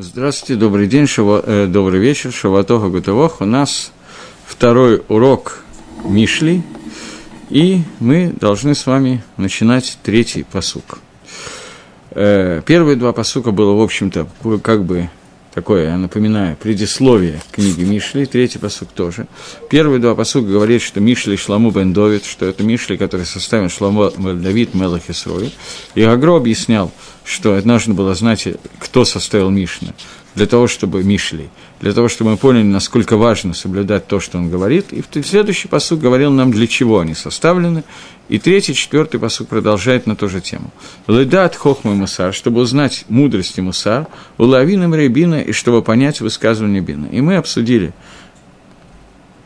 Здравствуйте, добрый день, шава, э, добрый вечер, Шаватоха Гутавох. У нас второй урок Мишли, и мы должны с вами начинать третий посук. Э, первые два посука было, в общем-то, как бы такое, я напоминаю, предисловие книги Мишли, третий посук тоже. Первые два посука говорят, что Мишли Шламу бен Довид, что это Мишли, который составил Шламу Давид Мелах Исрой. И Агро объяснял, что это нужно было знать, кто составил Мишна, для того, чтобы Мишли, для того, чтобы мы поняли, насколько важно соблюдать то, что он говорит. И следующий посук говорил нам, для чего они составлены, и третий, четвертый посуд продолжает на ту же тему. Ледат хохмы мусар, чтобы узнать мудрости мусар, улавина рейбина, и чтобы понять высказывание бина. И мы обсудили,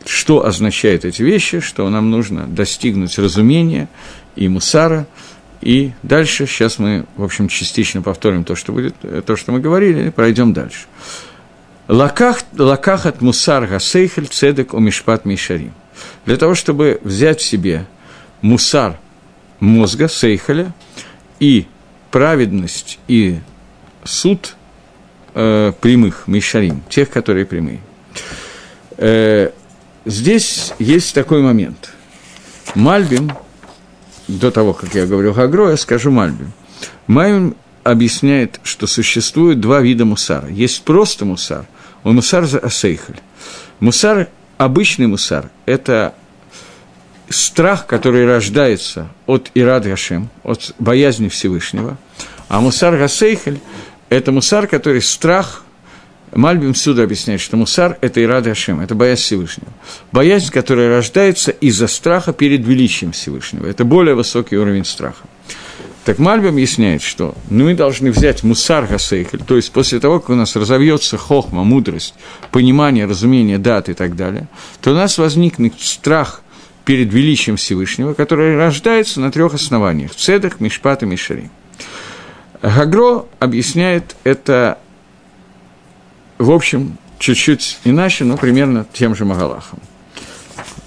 что означают эти вещи, что нам нужно достигнуть разумения и мусара, и дальше, сейчас мы, в общем, частично повторим то, что, будет, то, что мы говорили, и пройдем дальше. Лаках, лаках от мусар гасейхель цедек умишпат мишарим. Для того, чтобы взять в себе мусар мозга, сейхаля, и праведность и суд э, прямых, мишарим, тех, которые прямые. Э, здесь есть такой момент. Мальбим, до того, как я говорю Гагро, я скажу Мальбим. Мальбим объясняет, что существует два вида мусара. Есть просто мусар, он мусар за асейхаль. Мусар, обычный мусар, это страх, который рождается от Ирад Гашем, от боязни Всевышнего, а Мусар Гасейхель – это Мусар, который страх, Мальбим сюда объясняет, что Мусар – это Ирад Гашем, это боязнь Всевышнего. Боязнь, которая рождается из-за страха перед величием Всевышнего. Это более высокий уровень страха. Так Мальбим объясняет, что ну, мы должны взять мусар гасейхель, то есть после того, как у нас разовьется хохма, мудрость, понимание, разумение дат и так далее, то у нас возникнет страх перед величием Всевышнего, который рождается на трех основаниях – цедах, мишпат и мишари. Гагро объясняет это, в общем, чуть-чуть иначе, но примерно тем же Магалахом.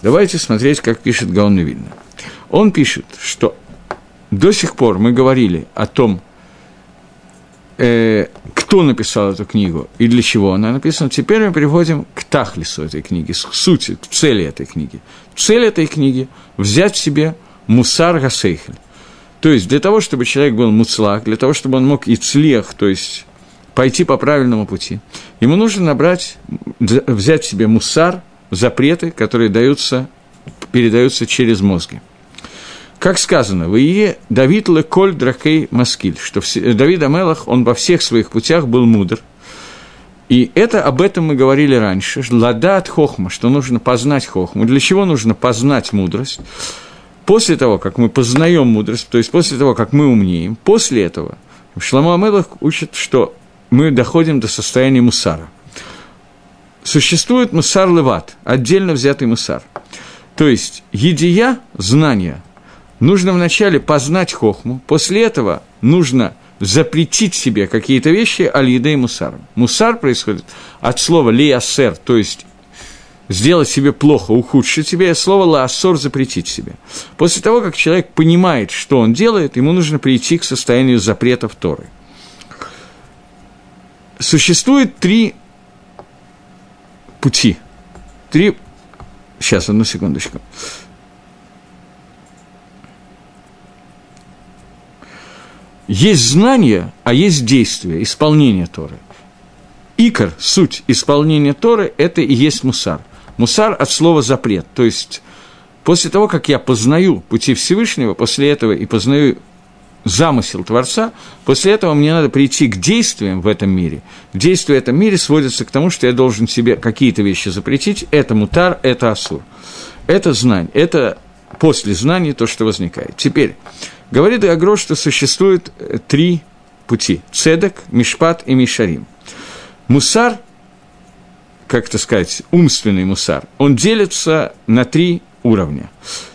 Давайте смотреть, как пишет Гаон Вильна. Он пишет, что до сих пор мы говорили о том, э, кто написал эту книгу и для чего она написана, теперь мы переходим к тахлису этой книги, к сути, к цели этой книги. Цель этой книги – взять в себе мусар гасейхель. То есть для того, чтобы человек был муцлах, для того, чтобы он мог и цлех, то есть пойти по правильному пути, ему нужно набрать, взять в себе мусар, запреты, которые даются, передаются через мозги. Как сказано, в Ие Давид леколь дракей маскиль, что Давид Амелах, он во всех своих путях был мудр. И это об этом мы говорили раньше. Лада от хохма, что нужно познать хохму. Для чего нужно познать мудрость? После того, как мы познаем мудрость, то есть после того, как мы умнеем, после этого Шламу Амелах учит, что мы доходим до состояния мусара. Существует мусар леват, отдельно взятый мусар. То есть едия, знание, нужно вначале познать хохму, после этого нужно запретить себе какие-то вещи алида и мусаром. Мусар происходит от слова лиасер, то есть сделать себе плохо, ухудшить себе, слово лаасор запретить себе. После того, как человек понимает, что он делает, ему нужно прийти к состоянию запретов Торы. Существует три пути. Три... Сейчас, одну секундочку. Есть знание, а есть действие, исполнение Торы. Икор, суть исполнения Торы – это и есть мусар. Мусар от слова «запрет», то есть после того, как я познаю пути Всевышнего, после этого и познаю замысел Творца, после этого мне надо прийти к действиям в этом мире. Действия в этом мире сводятся к тому, что я должен себе какие-то вещи запретить. Это мутар, это асур. Это знание, это после знания то, что возникает. Теперь, Говорит Агро, что существует э, три пути – цедек, мишпат и мишарим. Мусар, как это сказать, умственный мусар, он делится на три уровня.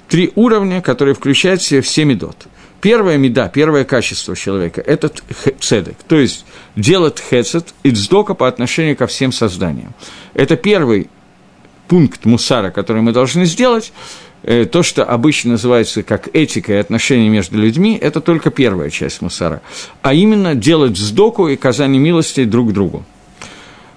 Три уровня, которые включают в себя все медот. Первая меда, первое качество человека – это цедек, то есть делать хецет и дздока по отношению ко всем созданиям. Это первый пункт мусара, который мы должны сделать, то, что обычно называется как этика и отношения между людьми, это только первая часть мусара, а именно делать сдоку и казание милости друг другу.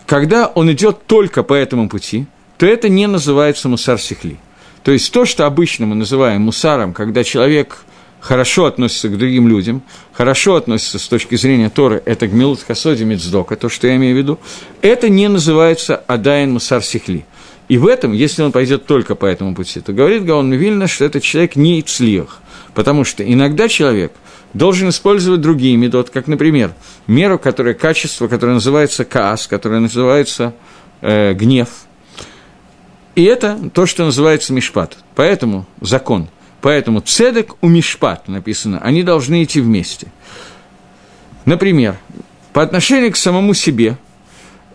когда он идет только по этому пути, то это не называется мусар сихли. То есть то, что обычно мы называем мусаром, когда человек хорошо относится к другим людям, хорошо относится с точки зрения Торы, это гмилут хасоди мицдока, то, что я имею в виду, это не называется адайн мусар сихли. И в этом, если он пойдет только по этому пути, то говорит Гаон Вильна, что этот человек не ицлиях, потому что иногда человек должен использовать другие методы, как, например, меру, которая качество, которое называется каас, которое называется э, гнев – и это то, что называется мишпат. Поэтому закон. Поэтому цедек у мишпат написано, они должны идти вместе. Например, по отношению к самому себе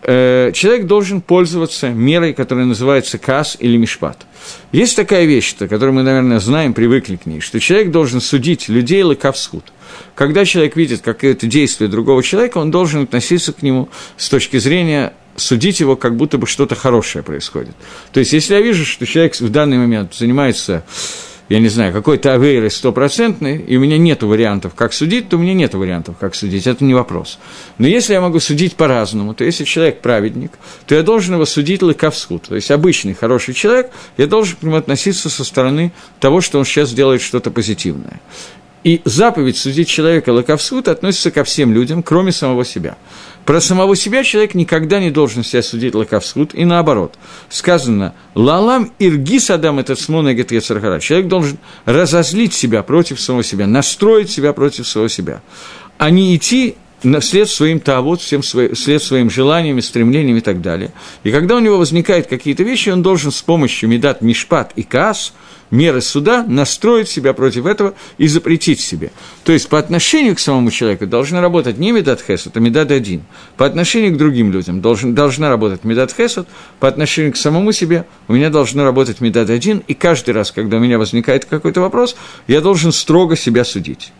э, человек должен пользоваться мерой, которая называется кас или мишпат. Есть такая вещь, которую мы, наверное, знаем, привыкли к ней, что человек должен судить людей лакавсхуд. Когда человек видит какое-то действие другого человека, он должен относиться к нему с точки зрения судить его, как будто бы что-то хорошее происходит. То есть, если я вижу, что человек в данный момент занимается, я не знаю, какой-то авейрой стопроцентной, и у меня нет вариантов, как судить, то у меня нет вариантов, как судить, это не вопрос. Но если я могу судить по-разному, то если человек праведник, то я должен его судить лыковску. То есть, обычный хороший человек, я должен к нему относиться со стороны того, что он сейчас делает что-то позитивное. И заповедь судить человека лаковсуд относится ко всем людям, кроме самого себя. Про самого себя человек никогда не должен себя судить лаковсуд, и наоборот. Сказано, лалам иргис адам этот смона Человек должен разозлить себя против самого себя, настроить себя против своего себя, а не идти вслед своим тавод, всем свои, вслед своим желаниям, стремлениям и так далее. И когда у него возникают какие-то вещи, он должен с помощью медат мишпат и каас – меры суда, настроить себя против этого и запретить себе. То есть по отношению к самому человеку должна работать не Медат Хесед, а Медат один. По отношению к другим людям должен, должна работать Медат Хесед, по отношению к самому себе у меня должна работать Медат один, и каждый раз, когда у меня возникает какой-то вопрос, я должен строго себя судить.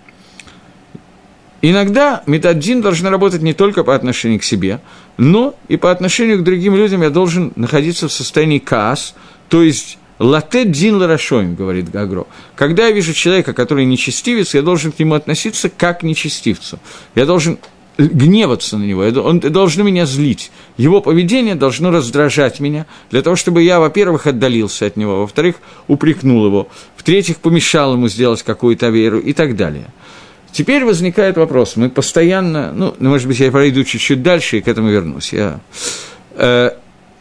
Иногда методин должна работать не только по отношению к себе, но и по отношению к другим людям я должен находиться в состоянии каас, то есть Латет дин ларашоим, говорит Гагро. Когда я вижу человека, который нечестивец, я должен к нему относиться как к нечестивцу. Я должен гневаться на него, он должен меня злить. Его поведение должно раздражать меня, для того, чтобы я, во-первых, отдалился от него, во-вторых, упрекнул его, в-третьих, помешал ему сделать какую-то веру и так далее. Теперь возникает вопрос, мы постоянно, ну, может быть, я пройду чуть-чуть дальше и к этому вернусь. Я, э,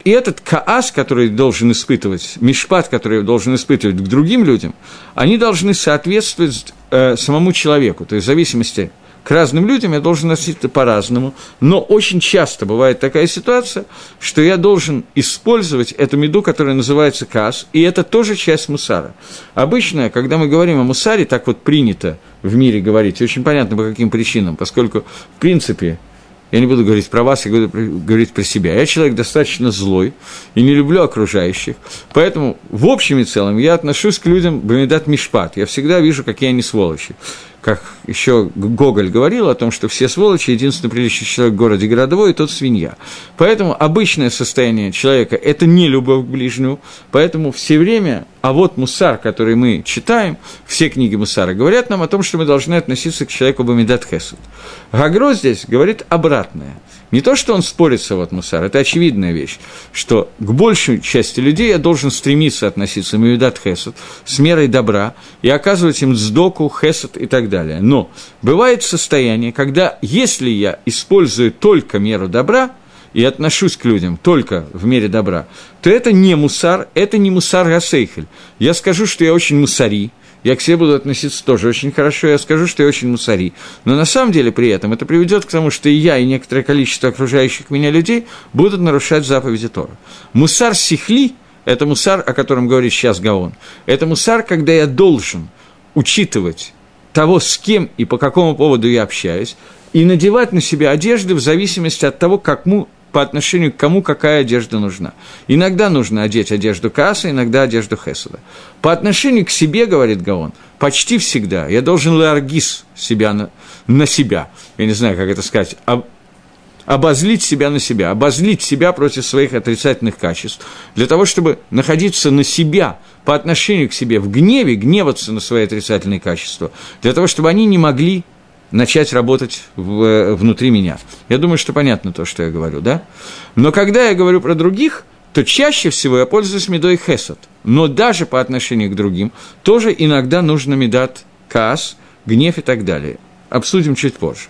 и этот каас, который должен испытывать, мишпат, который должен испытывать к другим людям, они должны соответствовать э, самому человеку. То есть в зависимости к разным людям я должен относиться по-разному, но очень часто бывает такая ситуация, что я должен использовать эту меду, которая называется каас, и это тоже часть мусара. Обычно, когда мы говорим о мусаре, так вот принято в мире говорить, очень понятно по каким причинам, поскольку, в принципе, я не буду говорить про вас, я буду говорить про себя. Я человек достаточно злой и не люблю окружающих, поэтому в общем и целом я отношусь к людям Бамидат Мишпат. Я всегда вижу, какие они сволочи как еще Гоголь говорил о том, что все сволочи, единственный приличный человек в городе городовой, и тот свинья. Поэтому обычное состояние человека – это не любовь к ближнему, поэтому все время, а вот Мусар, который мы читаем, все книги Мусара, говорят нам о том, что мы должны относиться к человеку Бамидат Хесуд. Гагро здесь говорит обратное – не то, что он спорит с вот Мусар, это очевидная вещь, что к большей части людей я должен стремиться относиться Мавидат Хесед с мерой добра и оказывать им сдоку, Хесед и так далее. Но бывает состояние, когда если я использую только меру добра, и отношусь к людям только в мере добра, то это не мусар, это не мусар Гасейхель. Я скажу, что я очень мусари, я к себе буду относиться тоже очень хорошо, я скажу, что я очень мусари. Но на самом деле при этом это приведет к тому, что и я, и некоторое количество окружающих меня людей будут нарушать заповеди Тора. Мусар сихли – это мусар, о котором говорит сейчас Гаон. Это мусар, когда я должен учитывать того, с кем и по какому поводу я общаюсь, и надевать на себя одежды в зависимости от того, как му по отношению к кому какая одежда нужна. Иногда нужно одеть одежду Каса, иногда одежду Хесуда. По отношению к себе, говорит Гаон, почти всегда я должен ларгис себя на, на себя. Я не знаю, как это сказать. Обозлить себя на себя, обозлить себя против своих отрицательных качеств, для того, чтобы находиться на себя по отношению к себе в гневе, гневаться на свои отрицательные качества, для того, чтобы они не могли начать работать в, внутри меня. Я думаю, что понятно то, что я говорю, да? Но когда я говорю про других, то чаще всего я пользуюсь медой хесед. Но даже по отношению к другим тоже иногда нужно медат каас, гнев и так далее. Обсудим чуть позже.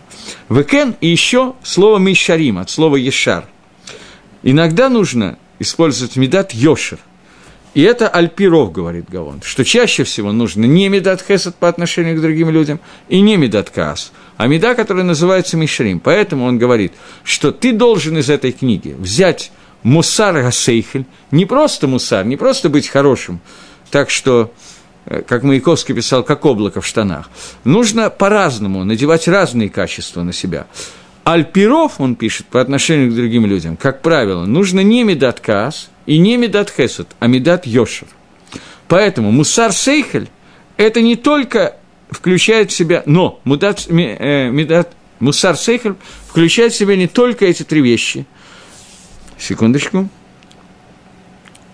Векен и еще слово мишарим от слова ешар. Иногда нужно использовать медат йошер. И это альпиров, говорит Гаон, что чаще всего нужно не медат хесед по отношению к другим людям и не медат каас, а меда, которая называется мишрим. Поэтому он говорит, что ты должен из этой книги взять мусар гасейхель, не просто мусар, не просто быть хорошим, так что, как Маяковский писал, как облако в штанах. Нужно по-разному надевать разные качества на себя. Альпиров, он пишет, по отношению к другим людям, как правило, нужно не медат каас и не медат хесед, а медат йошер. Поэтому мусар сейхель – это не только включает в себя, но мудат, э, медат, мусар сейхель включает в себя не только эти три вещи – Секундочку.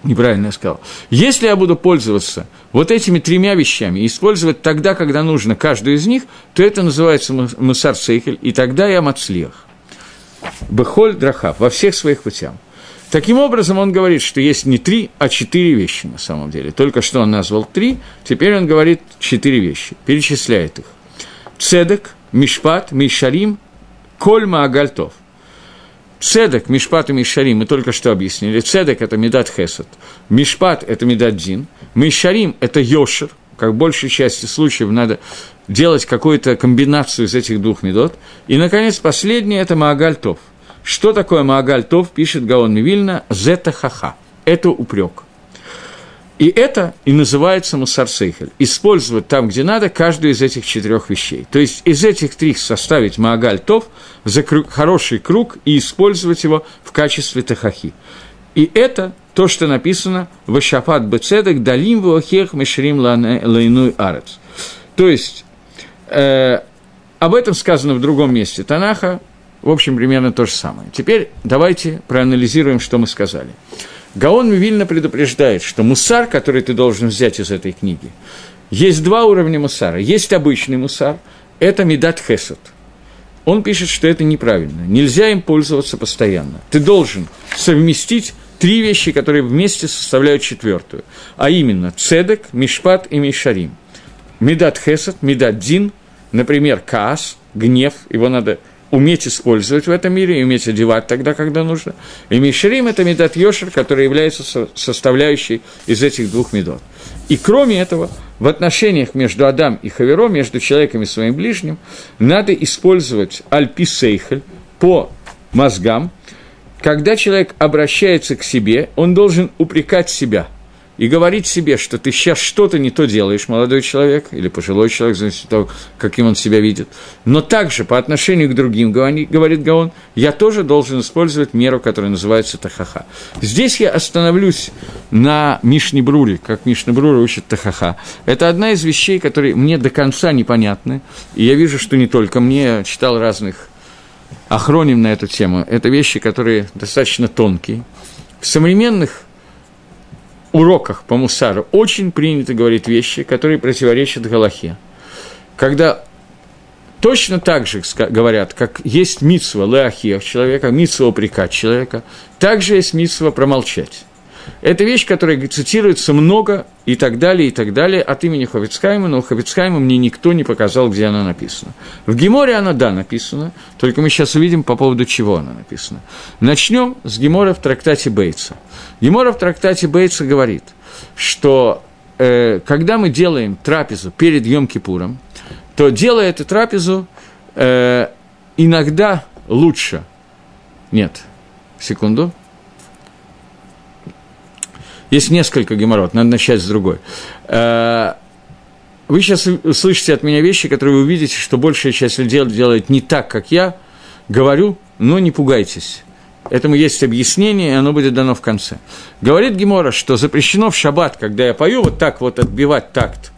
Неправильно я сказал. Если я буду пользоваться вот этими тремя вещами и использовать тогда, когда нужно каждую из них, то это называется мусар сейхель, и тогда я мацлех. Бехоль драхав, во всех своих путях. Таким образом, он говорит, что есть не три, а четыре вещи на самом деле. Только что он назвал три, теперь он говорит четыре вещи, перечисляет их. Цедек, Мишпат, Мишарим, Кольма Агальтов – Цедек, Мишпат и Мишарим, мы только что объяснили. Цедек – это Медат Хесед, Мишпат – это Медат Дин, Мишарим – это Йошер, как в большей части случаев надо делать какую-то комбинацию из этих двух медот. И, наконец, последнее – это Маагаль Тов. Что такое Маагаль Тов, пишет Гаон Мивильна, Зета Хаха. Это упрек. И это и называется мусарсейхель. Использовать там, где надо, каждую из этих четырех вещей. То есть из этих трех составить маагаль тов, за круг, хороший круг и использовать его в качестве тахахи. И это то, что написано в Ашафат Бецедек Далим Вуахех Мешрим Лайнуй Арец. То есть, э, об этом сказано в другом месте Танаха, в общем, примерно то же самое. Теперь давайте проанализируем, что мы сказали. Гаон Мивильно предупреждает, что мусар, который ты должен взять из этой книги, есть два уровня мусара. Есть обычный мусар, это медат хесед. Он пишет, что это неправильно. Нельзя им пользоваться постоянно. Ты должен совместить три вещи, которые вместе составляют четвертую. А именно цедек, мишпат и мишарим. Медат хесед, медат дин, например, каас, гнев, его надо уметь использовать в этом мире и уметь одевать тогда, когда нужно. И Мишрим – это медат Йошер, который является составляющей из этих двух медот. И кроме этого, в отношениях между Адам и Хавером, между человеком и своим ближним, надо использовать альписейхель по мозгам. Когда человек обращается к себе, он должен упрекать себя – и говорить себе, что ты сейчас что-то не то делаешь, молодой человек или пожилой человек, зависит от того, каким он себя видит. Но также по отношению к другим, говорит Гаон, я тоже должен использовать меру, которая называется тахаха. Здесь я остановлюсь на Мишне Бруре, как Мишне Брура учит тахаха. Это одна из вещей, которые мне до конца непонятны, и я вижу, что не только мне, я читал разных охроним на эту тему. Это вещи, которые достаточно тонкие. В современных уроках по мусару очень принято говорить вещи, которые противоречат Галахе. Когда точно так же говорят, как есть митсва леахиях человека, митсва упрекать человека, также есть митсва промолчать. Это вещь, которая цитируется много и так далее, и так далее от имени Ховицхайма, но у Ховицхайма мне никто не показал, где она написана. В Геморе она, да, написана, только мы сейчас увидим, по поводу чего она написана. Начнем с Гемора в трактате Бейтса. Гемора в трактате Бейтса говорит, что э, когда мы делаем трапезу перед Йом-Кипуром, то делая эту трапезу, э, иногда лучше. Нет, секунду. Есть несколько геморрот, надо начать с другой. Э, вы сейчас услышите от меня вещи, которые вы увидите, что большая часть людей делает не так, как я говорю, но не пугайтесь. Этому есть объяснение, и оно будет дано в конце. Говорит Гемора, что запрещено в шаббат, когда я пою, вот так вот отбивать такт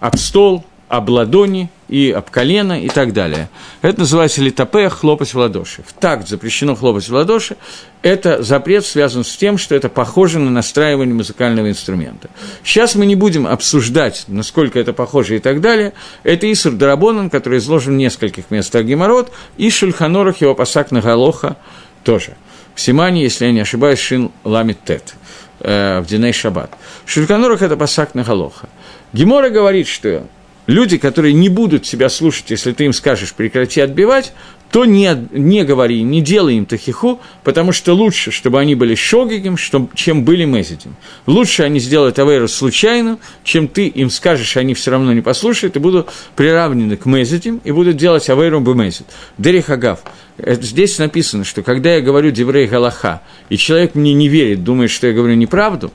об стол, об ладони и об колено и так далее. Это называется литопея хлопать в ладоши. В такт запрещено хлопать в ладоши. Это запрет связан с тем, что это похоже на настраивание музыкального инструмента. Сейчас мы не будем обсуждать, насколько это похоже и так далее. Это Исур Дарабонан, который изложен в нескольких местах Геморрот, и Шульханорах его пасак на Галоха тоже. В Симане, если я не ошибаюсь, Шин Ламит Тет э, в Диней Шаббат. Шульханорах – это пасак на Галоха. Гемора говорит, что люди, которые не будут тебя слушать, если ты им скажешь прекрати отбивать, то не, не говори, не делай им тахиху, потому что лучше, чтобы они были шогигем, чем были мезидим. Лучше они сделают авейру случайно, чем ты им скажешь, они все равно не послушают, и будут приравнены к мезидим, и будут делать авейру бемезид. Дерих Агав. Здесь написано, что когда я говорю Деврей Галаха, и человек мне не верит, думает, что я говорю неправду,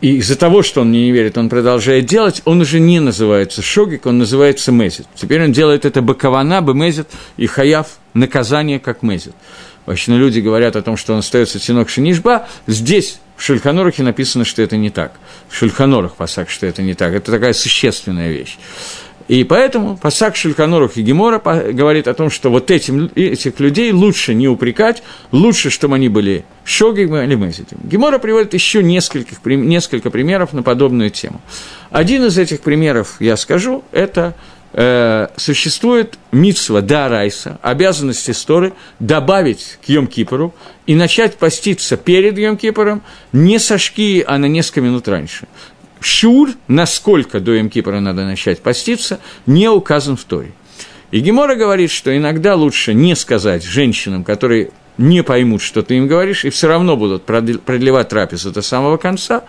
и из-за того, что он мне не верит, он продолжает делать, он уже не называется шогик, он называется мезит. Теперь он делает это бакавана, бемезит и хаяв, наказание как мезит. Вообще люди говорят о том, что он остается тинок шинишба. Здесь в Шульханорахе написано, что это не так. В Шульханорах пасак, что это не так. Это такая существенная вещь. И поэтому Пасак Шельканорух и Гемора говорит о том, что вот этим, этих людей лучше не упрекать, лучше, чтобы они были шогим или мезитим. Гемора приводит еще нескольких, несколько примеров на подобную тему. Один из этих примеров, я скажу, это э, существует митсва да райса, обязанность истории добавить к Йом-Кипору и начать поститься перед Йом-Кипором не со шки, а на несколько минут раньше шур, насколько до Емкипора надо начать поститься, не указан в Торе. И Гемора говорит, что иногда лучше не сказать женщинам, которые не поймут, что ты им говоришь, и все равно будут продлевать трапезу до самого конца,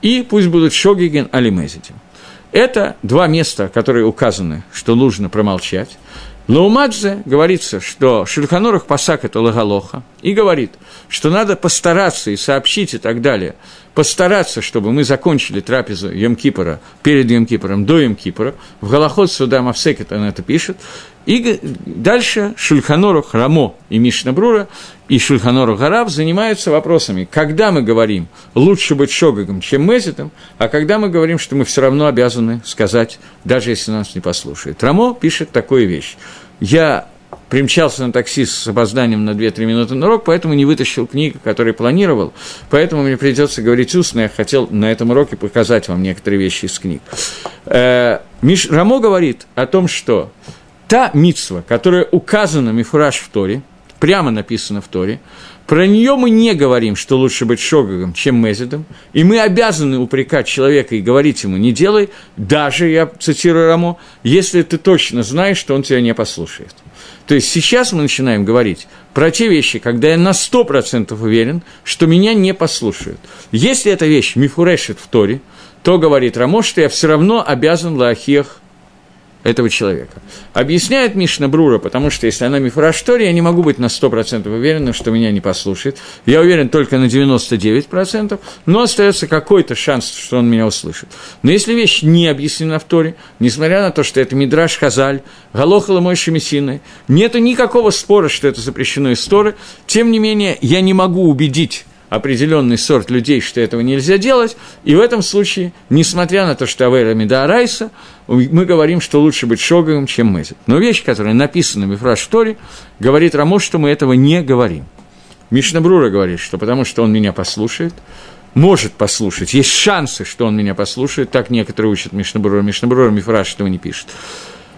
и пусть будут шогиген алимезитим. Это два места, которые указаны, что нужно промолчать. Но у Мадзе говорится, что Шульханорах пасак это лагалоха, и говорит, что надо постараться и сообщить и так далее – постараться, чтобы мы закончили трапезу Емкипора перед Емкипором до Емкипора. В Галахот Суда Мавсекет он это пишет. И дальше Шульханору Храмо и Мишнабрура и Шульханору Гарав занимаются вопросами, когда мы говорим лучше быть шогагом, чем мезитом, а когда мы говорим, что мы все равно обязаны сказать, даже если нас не послушает. Рамо пишет такую вещь. Я примчался на такси с опозданием на 2-3 минуты на урок, поэтому не вытащил книгу, которую планировал, поэтому мне придется говорить устно, я хотел на этом уроке показать вам некоторые вещи из книг. Э, Миш Рамо говорит о том, что та митсва, которая указана Мифураж в Торе, прямо написана в Торе, про нее мы не говорим, что лучше быть шогагом, чем мезидом, и мы обязаны упрекать человека и говорить ему «не делай», даже, я цитирую Рамо, если ты точно знаешь, что он тебя не послушает. То есть сейчас мы начинаем говорить про те вещи, когда я на 100% уверен, что меня не послушают. Если эта вещь мифурешит в Торе, то, говорит Рамо, что я все равно обязан лахех этого человека. Объясняет Мишна Брура, потому что если она мифраштори, я не могу быть на 100% уверенным, что меня не послушает. Я уверен только на 99%, но остается какой-то шанс, что он меня услышит. Но если вещь не объяснена в Торе, несмотря на то, что это Мидраш Хазаль, Галохала мой Шемесины, нету никакого спора, что это запрещено из Торы, тем не менее, я не могу убедить определенный сорт людей, что этого нельзя делать, и в этом случае, несмотря на то, что Авейра Меда Райса, мы говорим, что лучше быть шогом, чем мезет. Но вещь, которая написана в Мифраш Торе, говорит Рамо, что мы этого не говорим. Мишнабрура говорит, что потому что он меня послушает, может послушать, есть шансы, что он меня послушает, так некоторые учат Мишнабрура, Мишнабрура Мифраш этого не пишет.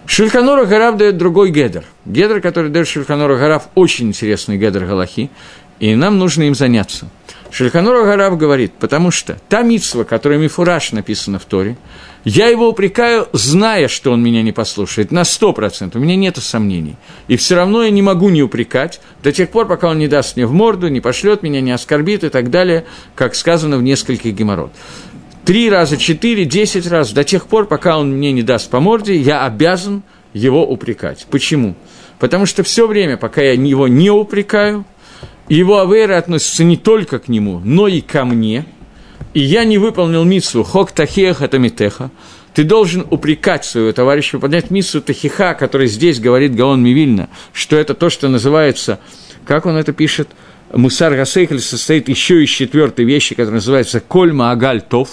Шульханора Гарав дает другой гедер. Гедер, который дает Шульханора Гарав, очень интересный гедер Галахи, и нам нужно им заняться – Шельханур Гараб говорит, потому что та митсва, которая Мифураж написана в Торе, я его упрекаю, зная, что он меня не послушает, на сто процентов, у меня нет сомнений. И все равно я не могу не упрекать до тех пор, пока он не даст мне в морду, не пошлет меня, не оскорбит и так далее, как сказано в нескольких геморрот. Три раза, четыре, десять раз, до тех пор, пока он мне не даст по морде, я обязан его упрекать. Почему? Потому что все время, пока я его не упрекаю, его авейра относится не только к нему, но и ко мне, и я не выполнил митсу хок тахех это митеха, ты должен упрекать своего товарища, поднять миссу Тахиха, который здесь говорит Гаон Мивильна, что это то, что называется, как он это пишет, Мусар Гасейхель состоит еще из четвертой вещи, которая называется Кольма Агаль Тов.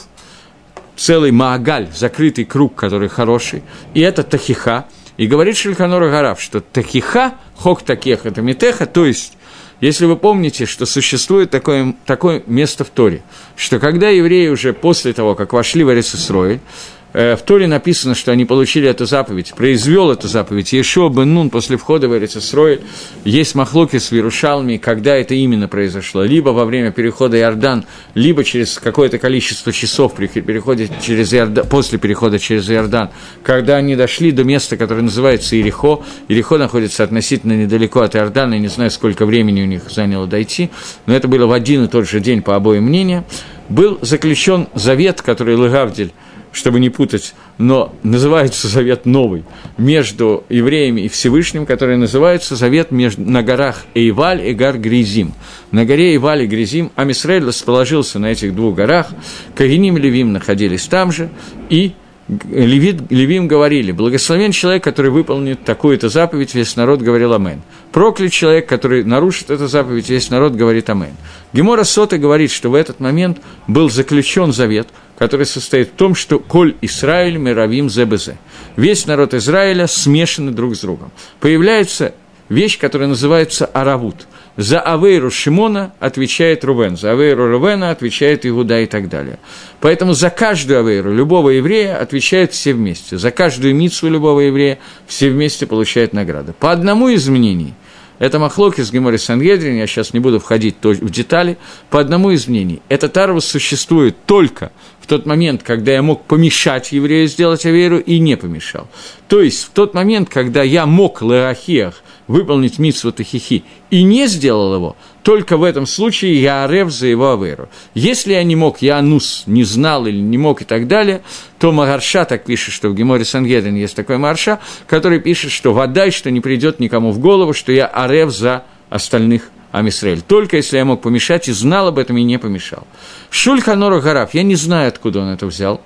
целый маагаль, закрытый круг, который хороший, и это тахиха. И говорит Шельханора Гарав, что тахиха, хок такех, это митеха, то есть если вы помните, что существует такое, такое место в Торе, что когда евреи уже после того, как вошли в Эрисисрой, Э, в Торе написано, что они получили эту заповедь, произвел эту заповедь. Ешо бен Нун после входа в Эрицесрой, есть махлоки с Вирушалми, когда это именно произошло. Либо во время перехода Иордан, либо через какое-то количество часов при переходе через Иордан, после перехода через Иордан, когда они дошли до места, которое называется Ирихо. Ирихо находится относительно недалеко от Иордана, я не знаю, сколько времени у них заняло дойти, но это было в один и тот же день по обоим мнениям. Был заключен завет, который Легавдель чтобы не путать, но называется завет новый между евреями и Всевышним, который называется завет между, на горах Эйваль и гар Гризим. На горе Эйваль и Гризим Амисраэль расположился на этих двух горах, Кагиним и Левим находились там же, и Левит, Левим говорили, благословен человек, который выполнит такую-то заповедь, весь народ говорил Амен. Проклят человек, который нарушит эту заповедь, весь народ говорит Амен. Гемора Сота говорит, что в этот момент был заключен завет, который состоит в том, что «Коль Исраиль мировим зебезе». Весь народ Израиля смешаны друг с другом. Появляется вещь, которая называется Аравут. За Авейру Шимона отвечает Рувен, за Авейру Рувена отвечает Иуда и так далее. Поэтому за каждую Авейру любого еврея отвечают все вместе. За каждую митсу любого еврея все вместе получают награды. По одному из мнений – это Махлок из Гемори Сангедрин, я сейчас не буду входить в детали, по одному из мнений. Этот арвус существует только в тот момент, когда я мог помешать еврею сделать аверу и не помешал. То есть в тот момент, когда я мог леахиях выполнить митсву тахихи и не сделал его, только в этом случае я арев за его аверу. Если я не мог, я анус, не знал или не мог и так далее, то Магарша так пишет, что в Геморе Сангедрин есть такой Марша, который пишет, что вода, что не придет никому в голову, что я арев за остальных Амисраэль. Только если я мог помешать и знал об этом и не помешал. Шульханора Гарав, я не знаю, откуда он это взял.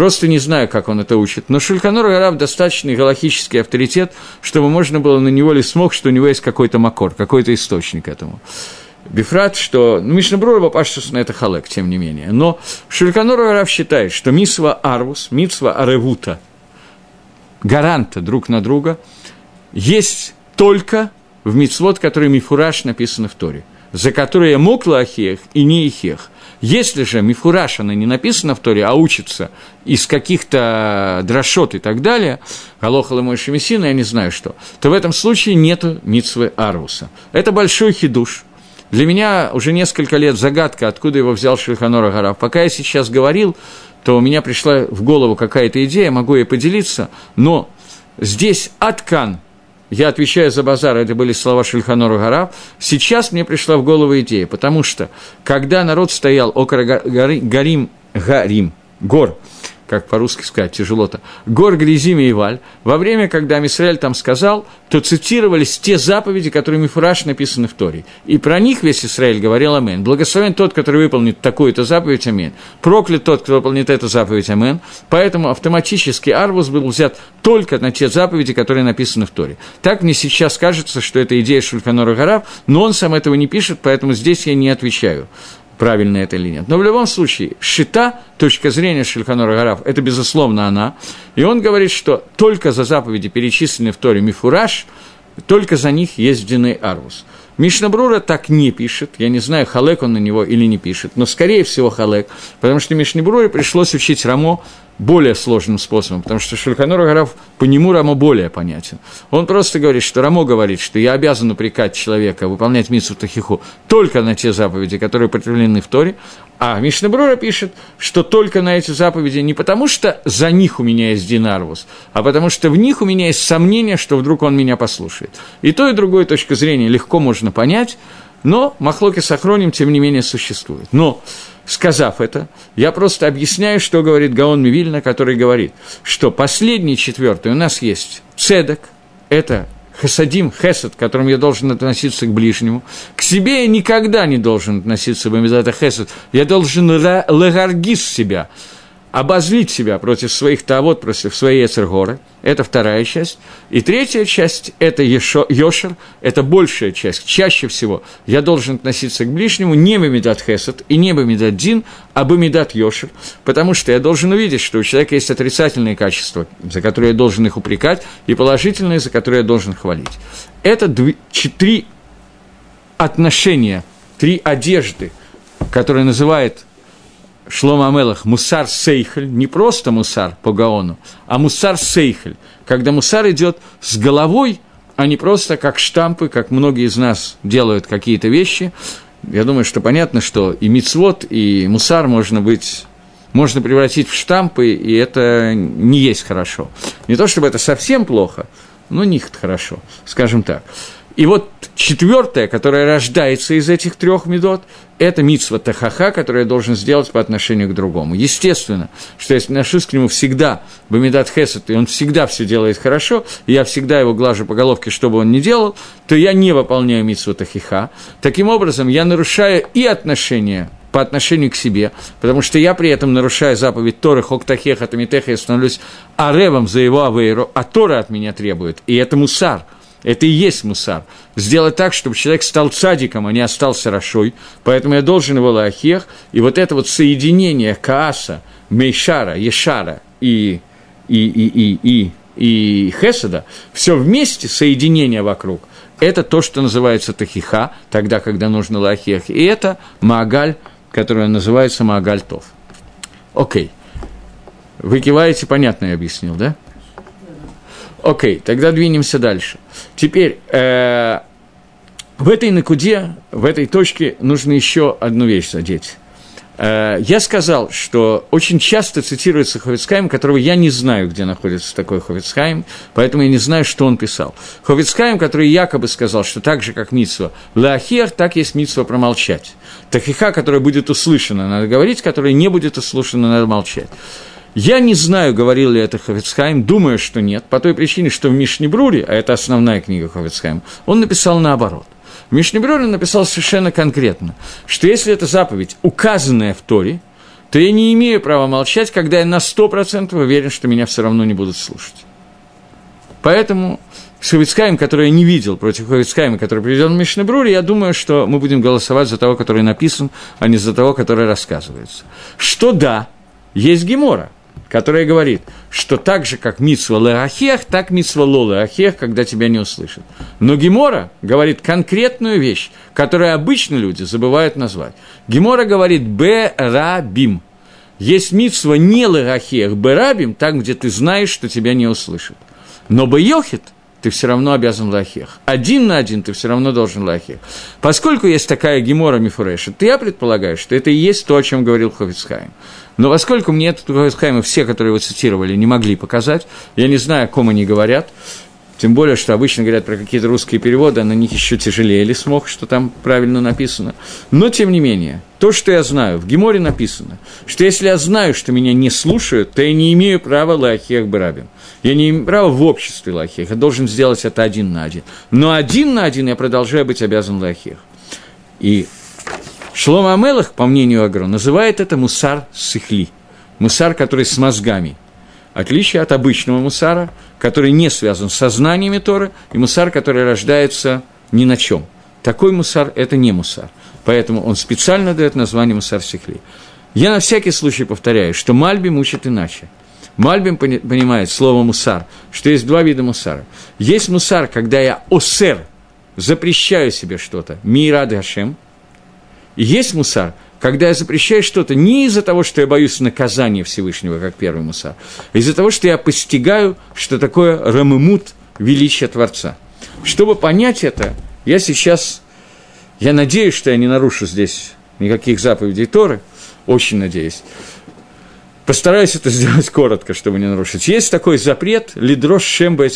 Просто не знаю, как он это учит. Но Шульканор Гарав достаточный галахический авторитет, чтобы можно было на него ли смог, что у него есть какой-то макор, какой-то источник этому. Бифрат, что... Ну, Мишнабрура Бапаштус на это халек, тем не менее. Но Шульканор Гарав считает, что мисва Арвус, мисва Аревута, гаранта друг на друга, есть только в мицвод, который Мифураж написано в Торе, за которые мог Лахех и не Ихех. Если же Мифураж, она не написана в Торе, а учится из каких-то дрошот и так далее, Галохала мой я не знаю что, то в этом случае нету Мицвы Арвуса. Это большой хидуш. Для меня уже несколько лет загадка, откуда его взял Шельханор Агарав. Пока я сейчас говорил, то у меня пришла в голову какая-то идея, могу ей поделиться, но здесь Аткан – я отвечаю за базар, это были слова Шульханора Гарав, сейчас мне пришла в голову идея, потому что, когда народ стоял около горы, Гарим, Гарим, гор, как по-русски сказать, тяжело-то, гор Гризим и Иваль, во время, когда Мисраэль там сказал, то цитировались те заповеди, которые Мифураж написаны в Торе. И про них весь Израиль говорил Амен. Благословен тот, который выполнит такую-то заповедь, Амен. Проклят тот, кто выполнит эту заповедь, Амен. Поэтому автоматически Арвус был взят только на те заповеди, которые написаны в Торе. Так мне сейчас кажется, что это идея Шульханора Гарав, но он сам этого не пишет, поэтому здесь я не отвечаю правильно это или нет. Но в любом случае, шита, точка зрения Шельханора Гараф, это безусловно она. И он говорит, что только за заповеди, перечисленные в Торе Мифураж, только за них есть Диней Арвус. Мишнабрура так не пишет, я не знаю, Халек он на него или не пишет, но скорее всего Халек, потому что Мишнабруре пришлось учить Рамо более сложным способом, потому что Шульханор Агараф по нему Рамо более понятен. Он просто говорит, что Рамо говорит, что я обязан упрекать человека выполнять митсу Тахиху только на те заповеди, которые употреблены в Торе, а Мишнабрура пишет, что только на эти заповеди не потому, что за них у меня есть Динарвус, а потому что в них у меня есть сомнение, что вдруг он меня послушает. И то, и другое точка зрения легко можно понять, но Махлоки с Ахроним, тем не менее, существует. Но, сказав это, я просто объясняю, что говорит Гаон Мивильна, который говорит, что последний четвертый у нас есть цедок, это хасадим, хесад, которым я должен относиться к ближнему. К себе я никогда не должен относиться, это хесад. Я должен лагаргис себя, обозлить себя против своих тавод, против своей Эцергоры. Это вторая часть. И третья часть – это ешо, Йошер, это большая часть. Чаще всего я должен относиться к ближнему не Бамидат Хесед и не Бамидат Дин, а Бамидат Йошер, потому что я должен увидеть, что у человека есть отрицательные качества, за которые я должен их упрекать, и положительные, за которые я должен хвалить. Это дв- три отношения, три одежды, которые называют Шлома Амелах Мусар Сейхель, не просто Мусар по Гаону, а Мусар Сейхель, когда Мусар идет с головой, а не просто как штампы, как многие из нас делают какие-то вещи. Я думаю, что понятно, что и Мицвод, и Мусар можно быть можно превратить в штампы, и это не есть хорошо. Не то чтобы это совсем плохо, но не хорошо, скажем так. И вот четвертое, которое рождается из этих трех медот, это митсва тахаха, которую я должен сделать по отношению к другому. Естественно, что я отношусь к нему всегда, бамидат хесед, и он всегда все делает хорошо, и я всегда его глажу по головке, что бы он ни делал, то я не выполняю митсву тахиха. Таким образом, я нарушаю и отношения по отношению к себе, потому что я при этом нарушаю заповедь Торы, Хоктахеха, Тамитеха, я становлюсь аревом за его авейру, а Тора от меня требует, и это мусар – это и есть мусар. Сделать так, чтобы человек стал цадиком, а не остался рашой. Поэтому я должен его лахех. И вот это вот соединение Кааса, Мейшара, Ешара и, и, и, и, и, и Хеседа, все вместе, соединение вокруг, это то, что называется тахиха, тогда, когда нужно лахех. И это Маагаль, который называется Маагаль Тов. Окей. Вы киваете, понятно я объяснил, да? Окей, тогда двинемся дальше. Теперь, э, в этой накуде, в этой точке нужно еще одну вещь задеть. Э, я сказал, что очень часто цитируется Ховицкайм, которого я не знаю, где находится такой Ховицкайм, поэтому я не знаю, что он писал. Ховицкайм, который якобы сказал, что так же, как Митсва Лаахер, так есть Митсва промолчать. Тахиха, которая будет услышана, надо говорить, которая не будет услышана, надо молчать. Я не знаю, говорил ли это Хофицхайм, думаю, что нет, по той причине, что в Мишнебруре, а это основная книга Хофицхайма, он написал наоборот. В Мишнебруре он написал совершенно конкретно, что если эта заповедь, указанная в Торе, то я не имею права молчать, когда я на сто процентов уверен, что меня все равно не будут слушать. Поэтому с Ховицкаем, который я не видел, против Ховицкаема, который приведен в Мишнебруре, я думаю, что мы будем голосовать за того, который написан, а не за того, который рассказывается. Что да, есть Гемора – которая говорит, что так же, как митсва леахех, так митсва лолеахех, когда тебя не услышат. Но Гемора говорит конкретную вещь, которую обычно люди забывают назвать. Гемора говорит «бе-ра-бим». Есть митсва не леахех, бе-рабим, там, где ты знаешь, что тебя не услышат. Но бе-йохит – ты все равно обязан лахех. Один на один ты все равно должен лахех. Поскольку есть такая гемора мифуреша, то я предполагаю, что это и есть то, о чем говорил Хофицхайм. Но поскольку мне этот Хайма все, которые вы цитировали, не могли показать, я не знаю, о ком они говорят, тем более, что обычно говорят про какие-то русские переводы, а на них еще тяжелее ли смог, что там правильно написано. Но, тем не менее, то, что я знаю, в Геморе написано, что если я знаю, что меня не слушают, то я не имею права лахех барабим. Я не имею права в обществе лахех, я должен сделать это один на один. Но один на один я продолжаю быть обязан лахех. И Шлома Амелах, по мнению Агро, называет это мусар сихли, мусар, который с мозгами. Отличие от обычного мусара, который не связан с сознаниями Торы, и мусар, который рождается ни на чем. Такой мусар – это не мусар. Поэтому он специально дает название мусар сихли. Я на всякий случай повторяю, что Мальбим учит иначе. Мальбим понимает слово мусар, что есть два вида мусара. Есть мусар, когда я осер, запрещаю себе что-то, мирад Гашем – есть мусар, когда я запрещаю что-то не из-за того, что я боюсь наказания Всевышнего, как первый мусар, а из-за того, что я постигаю, что такое рамымут, величие Творца. Чтобы понять это, я сейчас, я надеюсь, что я не нарушу здесь никаких заповедей Торы, очень надеюсь. Постараюсь это сделать коротко, чтобы не нарушить. Есть такой запрет «Лидрош Шемба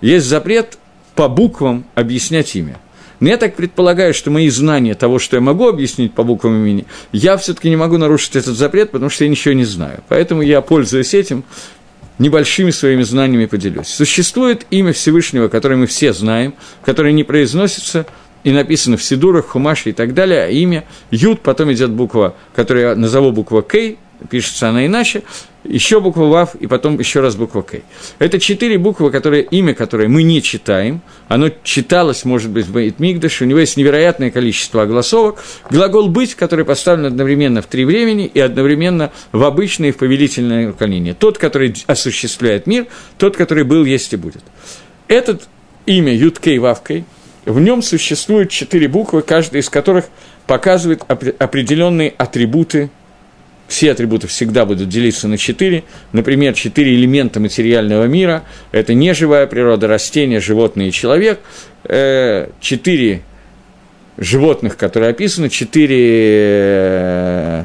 Есть запрет по буквам объяснять имя. Но я так предполагаю, что мои знания того, что я могу объяснить по буквам имени, я все-таки не могу нарушить этот запрет, потому что я ничего не знаю. Поэтому я, пользуюсь этим, небольшими своими знаниями поделюсь. Существует имя Всевышнего, которое мы все знаем, которое не произносится и написано в Сидурах, Хумаше и так далее, а имя Юд, потом идет буква, которую я назову буква Кей, пишется она иначе, еще буква Вав и потом еще раз буква К. Это четыре буквы, которые, имя которое мы не читаем, оно читалось, может быть, в Бейт Мигдаш, у него есть невероятное количество огласовок. Глагол «быть», который поставлен одновременно в три времени и одновременно в обычное и в повелительное наклонение. Тот, который осуществляет мир, тот, который был, есть и будет. Этот имя Юткей Вавкей, в нем существуют четыре буквы, каждая из которых показывает определенные атрибуты все атрибуты всегда будут делиться на четыре. Например, четыре элемента материального мира – это неживая природа, растения, животные и человек. Э, четыре животных, которые описаны, четыре, э,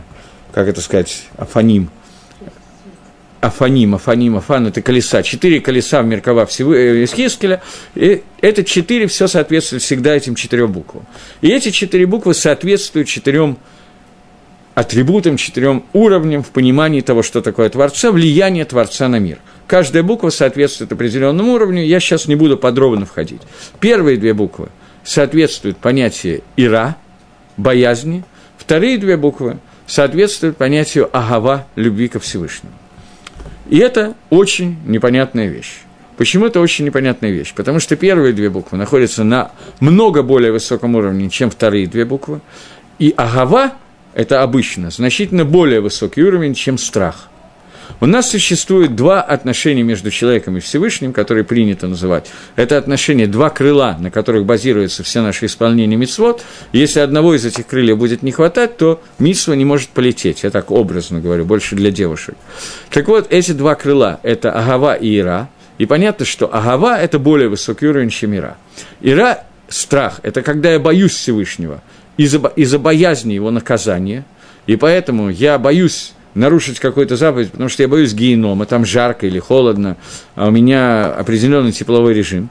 как это сказать, афаним – Афаним, Афаним, Афан – это колеса. Четыре колеса в Меркава. Э, и это четыре, все соответствует всегда этим четырем буквам. И эти четыре буквы соответствуют четырем атрибутам, четырем уровням в понимании того, что такое Творца, влияние Творца на мир. Каждая буква соответствует определенному уровню, я сейчас не буду подробно входить. Первые две буквы соответствуют понятию «ира», боязни, вторые две буквы соответствуют понятию «агава», любви ко Всевышнему. И это очень непонятная вещь. Почему это очень непонятная вещь? Потому что первые две буквы находятся на много более высоком уровне, чем вторые две буквы. И агава – это обычно значительно более высокий уровень, чем страх – у нас существует два отношения между человеком и Всевышним, которые принято называть. Это отношения, два крыла, на которых базируется все наше исполнение мицвод. Если одного из этих крыльев будет не хватать, то митсва не может полететь. Я так образно говорю, больше для девушек. Так вот, эти два крыла – это Агава и Ира. И понятно, что Агава – это более высокий уровень, чем Ира. Ира – страх, это когда я боюсь Всевышнего из-за, из-за боязни его наказания, и поэтому я боюсь нарушить какую-то заповедь, потому что я боюсь генома, там жарко или холодно, а у меня определенный тепловой режим.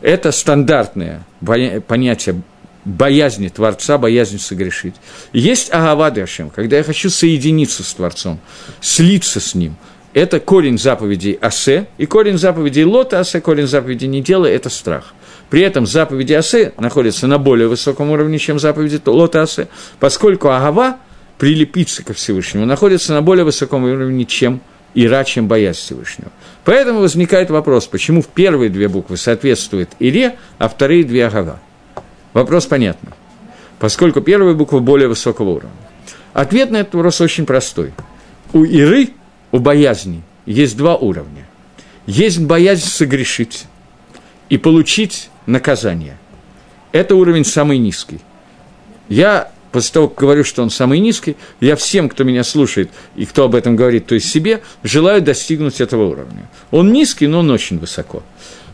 Это стандартное понятие боязни Творца, боязнь согрешить. Есть агавады Ашем, когда я хочу соединиться с Творцом, слиться с Ним. Это корень заповедей Асе, и корень заповедей Лота Асе, корень заповедей не делай – это страх. При этом заповеди Асе находятся на более высоком уровне, чем заповеди Лота Асе, поскольку Агава – прилепиться ко Всевышнему, находится на более высоком уровне, чем Ира, чем боязнь Всевышнего. Поэтому возникает вопрос, почему в первые две буквы соответствует Ире, а вторые две Агава. Вопрос понятный. Поскольку первая буква более высокого уровня. Ответ на этот вопрос очень простой. У Иры, у боязни, есть два уровня. Есть боязнь согрешить и получить наказание. Это уровень самый низкий. Я после того, как говорю, что он самый низкий, я всем, кто меня слушает и кто об этом говорит, то есть себе, желаю достигнуть этого уровня. Он низкий, но он очень высоко.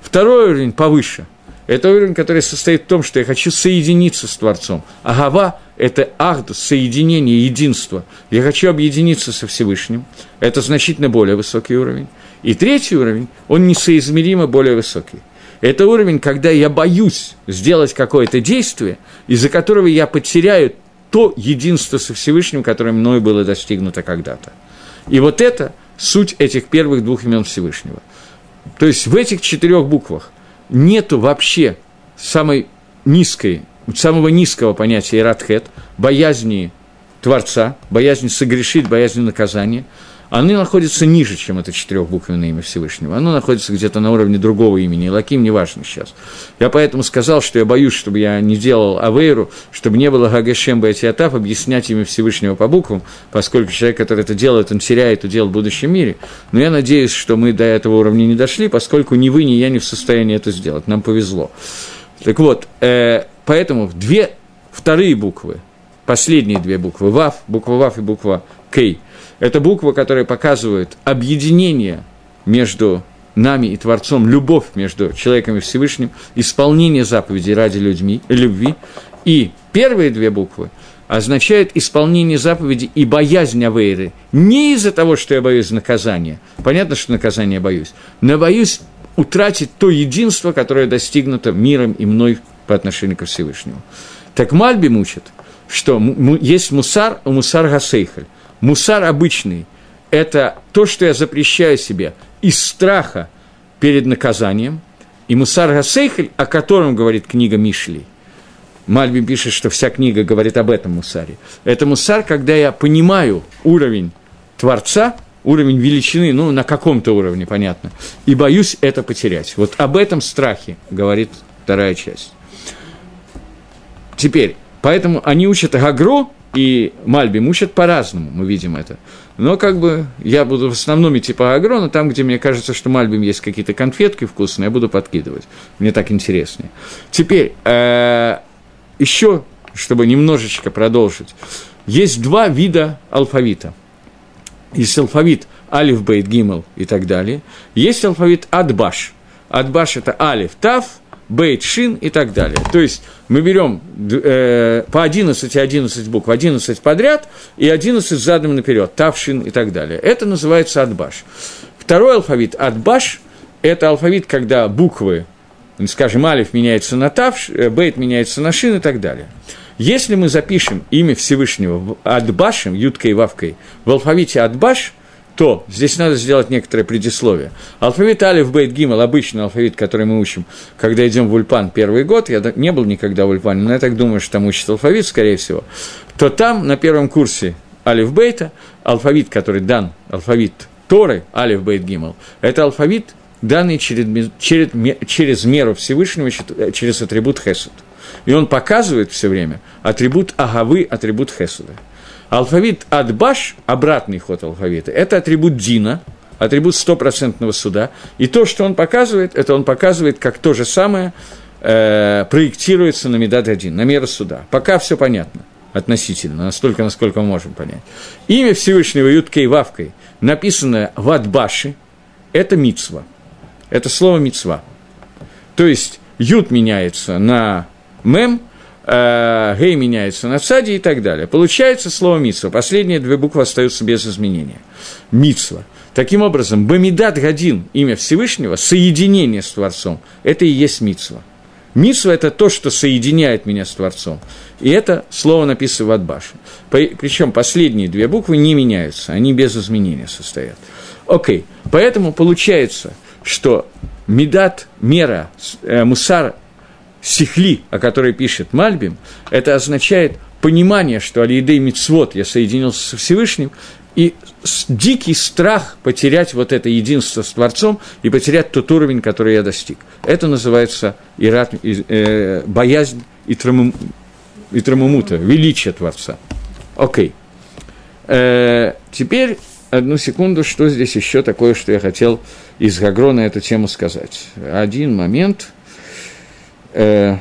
Второй уровень повыше. Это уровень, который состоит в том, что я хочу соединиться с Творцом. Агава – это ахдус, соединение, единство. Я хочу объединиться со Всевышним. Это значительно более высокий уровень. И третий уровень, он несоизмеримо более высокий. Это уровень, когда я боюсь сделать какое-то действие, из-за которого я потеряю то единство со Всевышним, которое мною было достигнуто когда-то. И вот это суть этих первых двух имен Всевышнего. То есть в этих четырех буквах нету вообще самой низкой, самого низкого понятия иратхет, боязни Творца, боязни согрешить, боязни наказания – они находятся ниже, чем это четырехбуквенное имя Всевышнего. Оно находится где-то на уровне другого имени. Лаким неважно сейчас. Я поэтому сказал, что я боюсь, чтобы я не делал Авейру, чтобы не было Гагешем Байтиатав, объяснять имя Всевышнего по буквам, поскольку человек, который это делает, он теряет удел в будущем мире. Но я надеюсь, что мы до этого уровня не дошли, поскольку ни вы, ни я не в состоянии это сделать. Нам повезло. Так вот, э, поэтому две вторые буквы, последние две буквы, ВАВ, буква ВАВ и буква Кей, это буква, которая показывает объединение между нами и Творцом, любовь между человеком и Всевышним, исполнение заповедей ради людьми, любви. И первые две буквы означают исполнение заповедей и боязнь Авейры. Не из-за того, что я боюсь наказания. Понятно, что наказания боюсь. Но боюсь утратить то единство, которое достигнуто миром и мной по отношению ко Всевышнему. Так Мальби мучит, что есть мусар, у мусар гасейхаль. Мусар обычный – это то, что я запрещаю себе из страха перед наказанием, и мусар гасейхель, о котором говорит книга Мишли. Мальби пишет, что вся книга говорит об этом мусаре. Это мусар, когда я понимаю уровень Творца, уровень величины, ну, на каком-то уровне, понятно, и боюсь это потерять. Вот об этом страхе говорит вторая часть. Теперь, поэтому они учат Гагро и Мальбим учат по-разному, мы видим это. Но как бы я буду в основном идти по Агро, но там, где мне кажется, что Мальбим есть какие-то конфетки вкусные, я буду подкидывать. Мне так интереснее. Теперь, э, еще, чтобы немножечко продолжить, есть два вида алфавита. Есть алфавит Алиф, Бейт, Гимел и так далее. Есть алфавит Адбаш. Адбаш – это Алиф, Тав – бейт, шин и так далее. То есть мы берем э, по 11 и 11 букв, 11 подряд и 11 задом наперед, тав, шин и так далее. Это называется адбаш. Второй алфавит адбаш – это алфавит, когда буквы, скажем, алиф меняется на тав, э, бейт меняется на шин и так далее. Если мы запишем имя Всевышнего Адбашем, Юткой и Вавкой, в алфавите Адбаш – то здесь надо сделать некоторое предисловие. Алфавит Алиф, Бейт, Гимел, обычный алфавит, который мы учим, когда идем в Ульпан первый год, я не был никогда в Ульпане, но я так думаю, что там учат алфавит, скорее всего, то там на первом курсе Алиф Бейта, алфавит, который дан, алфавит Торы, Алиф Бейт Гимел, это алфавит, данный через, через, через меру Всевышнего, через атрибут Хесуд. И он показывает все время атрибут Агавы, атрибут Хесуда. Алфавит Адбаш, обратный ход алфавита, это атрибут Дина, атрибут стопроцентного суда. И то, что он показывает, это он показывает, как то же самое э, проектируется на Медад один, на меру суда. Пока все понятно относительно, настолько, насколько мы можем понять. Имя Всевышнего Юткой Вавкой, написанное в Адбаше, это мицва. Это слово мицва. То есть Ют меняется на мем – э, гей меняется на цади и так далее. Получается слово митсва. Последние две буквы остаются без изменения. Митсва. Таким образом, Бамидат Гадин, имя Всевышнего, соединение с Творцом, это и есть митсва. Митсва – это то, что соединяет меня с Творцом. И это слово написано в Адбаше. Причем последние две буквы не меняются, они без изменения состоят. Окей, поэтому получается, что Медат, мера, э, мусар сихли, о которой пишет Мальбим, это означает понимание, что Алиидей Мицвод я соединился со Всевышним, и дикий страх потерять вот это единство с Творцом и потерять тот уровень, который я достиг. Это называется ират, э, боязнь и, траму, и трамумута, величие Творца. Окей. Э, теперь одну секунду, что здесь еще такое, что я хотел из Гагро на эту тему сказать. Один момент – э,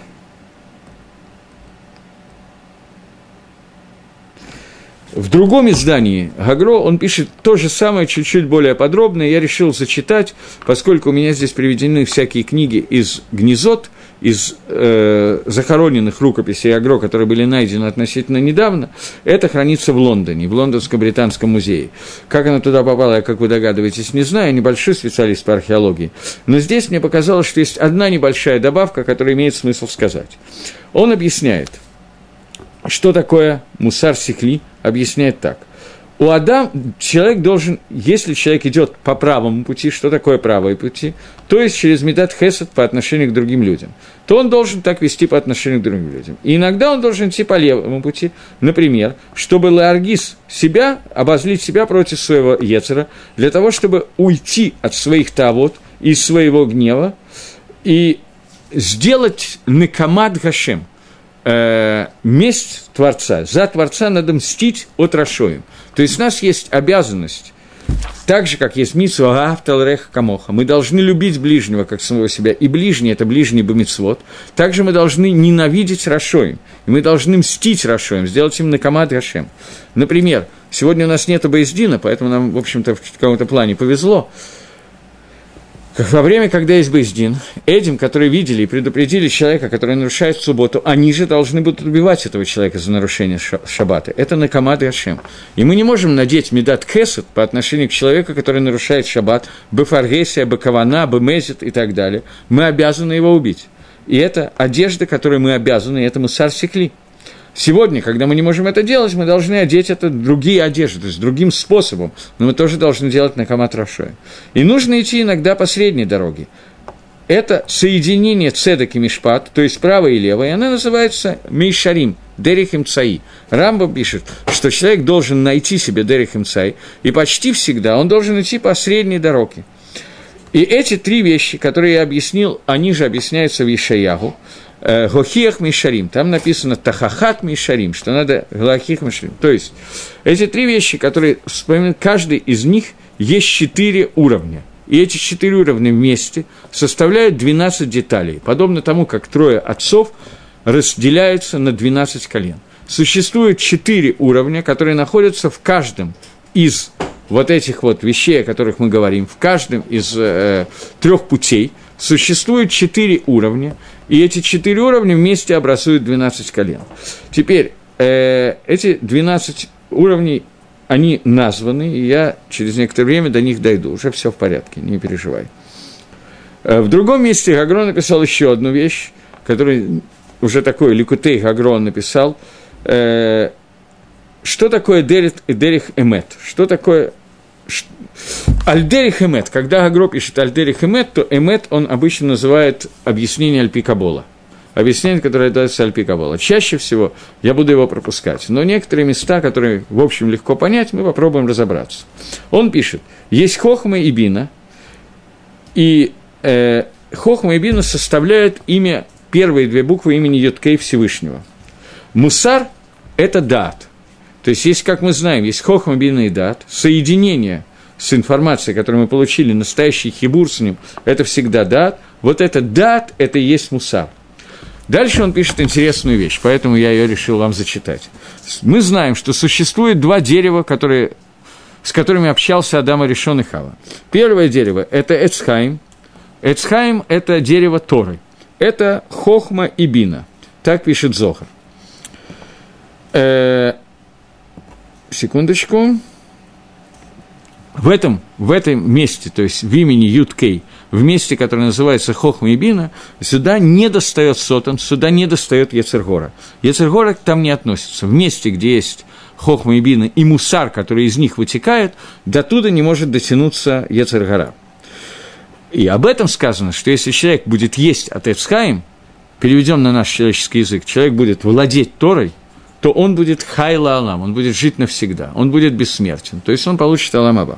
В другом издании Гагро, он пишет то же самое, чуть-чуть более подробно. Я решил зачитать, поскольку у меня здесь приведены всякие книги из Гнезот, из э, захороненных рукописей Агро, которые были найдены относительно недавно, это хранится в Лондоне, в Лондонском британском музее. Как она туда попала, я, как вы догадываетесь, не знаю, я небольшой специалист по археологии. Но здесь мне показалось, что есть одна небольшая добавка, которая имеет смысл сказать. Он объясняет, что такое мусар сикли, объясняет так – у Адам человек должен, если человек идет по правому пути, что такое правые пути, то есть через медат хесед по отношению к другим людям, то он должен так вести по отношению к другим людям. И иногда он должен идти по левому пути, например, чтобы Ларгис себя, обозлить себя против своего Ецера, для того, чтобы уйти от своих тавод, из своего гнева, и сделать Некамад Гашем, э, месть Творца. За Творца надо мстить от Рашоим. То есть у нас есть обязанность, так же, как есть митсва Гаавталрех Камоха, мы должны любить ближнего, как самого себя, и ближний – это ближний Бамитсвот, также мы должны ненавидеть Рашоим, и мы должны мстить Рашоим, сделать им накамад Рашем. Например, сегодня у нас нет Боездина, поэтому нам, в общем-то, в каком-то плане повезло, во время, когда есть Бейздин, этим, которые видели и предупредили человека, который нарушает субботу, они же должны будут убивать этого человека за нарушение шаббата. Это Накамад и Ашем. И мы не можем надеть медат кесет по отношению к человеку, который нарушает шаббат, бефаргесия, бекавана, бемезит и так далее. Мы обязаны его убить. И это одежда, которой мы обязаны, это мусар секли. Сегодня, когда мы не можем это делать, мы должны одеть это другие одежды, то есть другим способом, но мы тоже должны делать на камат Рашоя. И нужно идти иногда по средней дороге. это соединение цедок и мишпат, то есть правое и левое, и она называется мейшарим, дерихим цаи. Рамба пишет, что человек должен найти себе дерихим цаи, и почти всегда он должен идти по средней дороге. И эти три вещи, которые я объяснил, они же объясняются в Ишаягу, Гохиях Мишарим, там написано Тахахат Мишарим, что надо Галахих Мишарим. То есть, эти три вещи, которые вспоминают, каждый из них есть четыре уровня – и эти четыре уровня вместе составляют 12 деталей, подобно тому, как трое отцов разделяются на 12 колен. Существует четыре уровня, которые находятся в каждом из вот этих вот вещей, о которых мы говорим, в каждом из э, трех путей существует четыре уровня, и эти четыре уровня вместе образуют 12 колен. Теперь э, эти 12 уровней они названы, и я через некоторое время до них дойду. Уже все в порядке, не переживай. Э, в другом месте Гагрон написал еще одну вещь, которую уже такой Ликутей Гагрон написал. Э, что такое Дерих, Эмет? Что такое Альдерих Эмет. Когда Гагро пишет Альдерих Эмет, то Эмет он обычно называет объяснение Альпикабола – объяснение, которое дается Альпикабола. Чаще всего я буду его пропускать, но некоторые места, которые, в общем, легко понять, мы попробуем разобраться. Он пишет, есть Хохма и Бина, и э, Хохма и Бина составляют имя, первые две буквы имени Йоткей Всевышнего. Мусар – это дат. То есть, есть, как мы знаем, есть Хохма, Бина и дат, соединение с информацией, которую мы получили, настоящий хибур с ним, это всегда дат. Вот это дат – это и есть мусар – Дальше он пишет интересную вещь, поэтому я ее решил вам зачитать. Мы знаем, что существует два дерева, которые, с которыми общался Адам Решон и Хава. Первое дерево – это Эцхайм. Эцхайм – это дерево Торы. Это Хохма и Бина. Так пишет Зохар. Секундочку. В этом, в этом месте, то есть в имени Юткей – в месте, которое называется Хохма и Бина, сюда не достает Сотан, сюда не достает Ецергора. Ецергора там не относится. В месте, где есть Хохма и Бина и Мусар, который из них вытекает, до туда не может дотянуться Ецергора. И об этом сказано, что если человек будет есть от Эцхаим, переведем на наш человеческий язык, человек будет владеть Торой, то он будет хайла алам, он будет жить навсегда, он будет бессмертен, то есть он получит аламаба.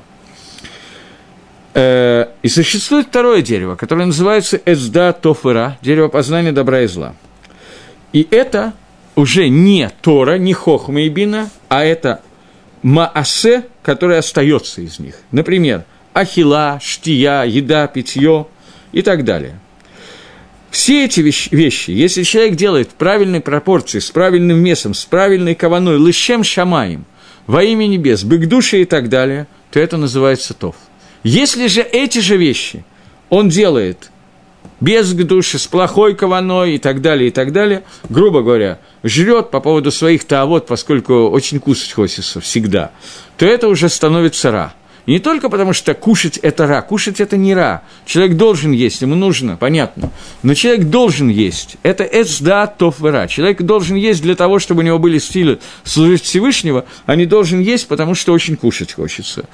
Э, и существует второе дерево, которое называется Эцда Тофера, дерево познания добра и зла. И это уже не Тора, не Хохма и Бина, а это Маасе, который остается из них. Например, ахила, штия, еда, питье и так далее. Все эти вещи, если человек делает в правильной пропорции, с правильным весом, с правильной каваной, лыщем шамаем, во имя небес, бык и так далее, то это называется тов. Если же эти же вещи он делает без души, с плохой кованой и так далее, и так далее, грубо говоря, жрет по поводу своих таавод, поскольку очень кушать хочется всегда, то это уже становится ра. И не только потому, что кушать – это ра, кушать – это не ра. Человек должен есть, ему нужно, понятно. Но человек должен есть. Это эцда тоф ра. Человек должен есть для того, чтобы у него были силы служить Всевышнего, а не должен есть, потому что очень кушать хочется.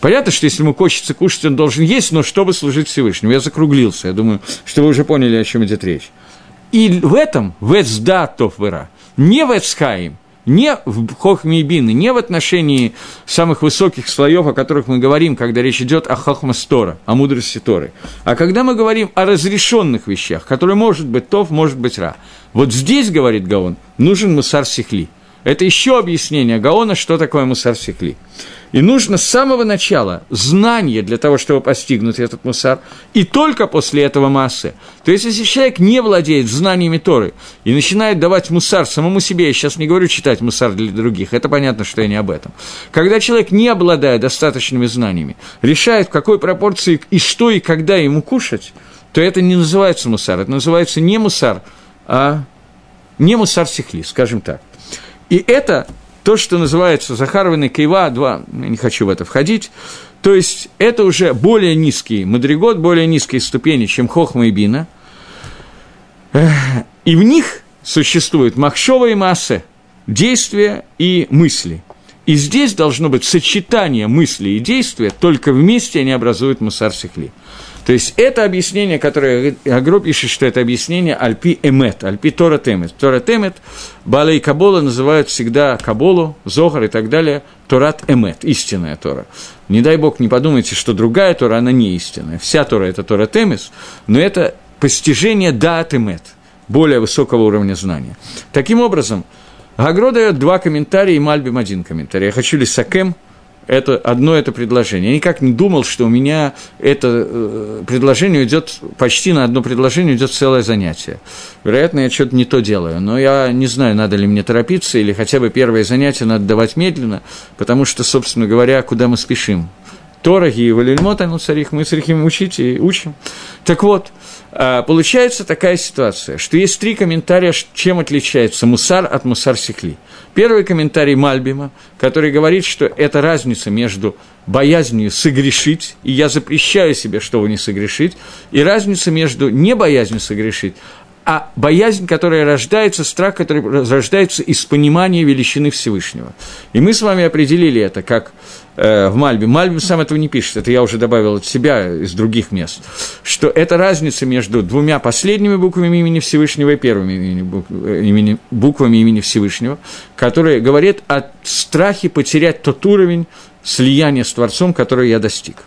Понятно, что если ему хочется кушать, он должен есть, но чтобы служить Всевышнему. Я закруглился, я думаю, что вы уже поняли, о чем идет речь. И в этом, в Эцдатов вера, не в не в Хохмейбины, не в отношении самых высоких слоев, о которых мы говорим, когда речь идет о Хохмастора, о мудрости Торы, а когда мы говорим о разрешенных вещах, которые может быть Тов, может быть Ра. Вот здесь, говорит Гаон, нужен Мусар Сихли. Это еще объяснение Гаона, что такое Мусар Сихли. И нужно с самого начала знание для того, чтобы постигнуть этот мусар, и только после этого массы. То есть, если человек не владеет знаниями Торы и начинает давать мусар самому себе, я сейчас не говорю читать мусар для других, это понятно, что я не об этом. Когда человек, не обладая достаточными знаниями, решает, в какой пропорции и что и когда ему кушать, то это не называется мусар, это называется не мусар, а не мусар сихли, скажем так. И это то, что называется Захарвин и Кейва, два, я не хочу в это входить, то есть это уже более низкий мадригот, более низкие ступени, чем Хохма и Бина, и в них существует махшова и масса, действия и мысли. И здесь должно быть сочетание мысли и действия, только вместе они образуют мусар сихли. То есть это объяснение, которое Агро пишет, что это объяснение Альпи Эмет, Альпи Тора Темет. Тора Темет, Бала и Кабола называют всегда Каболу, Зохар и так далее, Торат Эмет, истинная Тора. Не дай бог, не подумайте, что другая Тора, она не истинная. Вся Тора – это Тора Темес, но это постижение Даат Эмет, более высокого уровня знания. Таким образом, Гагро дает два комментария и Мальбим один комментарий. Я хочу Лисакем – это одно это предложение. Я никак не думал, что у меня это э, предложение идет почти на одно предложение идет целое занятие. Вероятно, я что-то не то делаю, но я не знаю, надо ли мне торопиться, или хотя бы первое занятие надо давать медленно, потому что, собственно говоря, куда мы спешим. Тораги и Валильмота, ну, царих, мы царихим учить и учим. Так вот, а, получается такая ситуация, что есть три комментария, чем отличается мусар от мусар сихли. Первый комментарий Мальбима, который говорит, что это разница между боязнью согрешить, и я запрещаю себе, чтобы не согрешить, и разница между не боязнью согрешить, а боязнь, которая рождается, страх, который рождается из понимания величины Всевышнего. И мы с вами определили это как в Мальбе. Мальбе сам этого не пишет, это я уже добавил от себя из других мест, что это разница между двумя последними буквами имени Всевышнего и первыми имени, э, имени, буквами имени Всевышнего, которые говорят о страхе потерять тот уровень слияния с Творцом, который я достиг.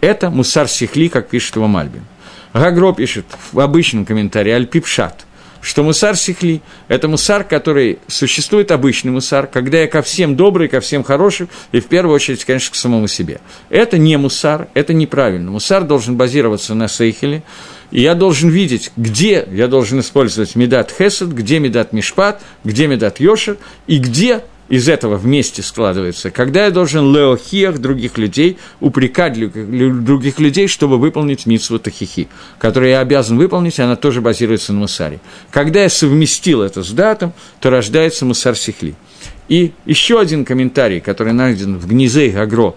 Это мусар сихли, как пишет его Мальбим. Гагро пишет в обычном комментарии Альпипшат, что мусар сихли – это мусар, который существует обычный мусар, когда я ко всем добрый, ко всем хорошим, и в первую очередь, конечно, к самому себе. Это не мусар, это неправильно. Мусар должен базироваться на сейхеле, и я должен видеть, где я должен использовать медат хесед, где медат мишпат, где медат йошер, и где из этого вместе складывается, когда я должен леохиях других людей, упрекать других людей, чтобы выполнить митсву тахихи, которую я обязан выполнить, она тоже базируется на мусаре. Когда я совместил это с датом, то рождается мусар сихли. И еще один комментарий, который найден в Гнизей Гагро,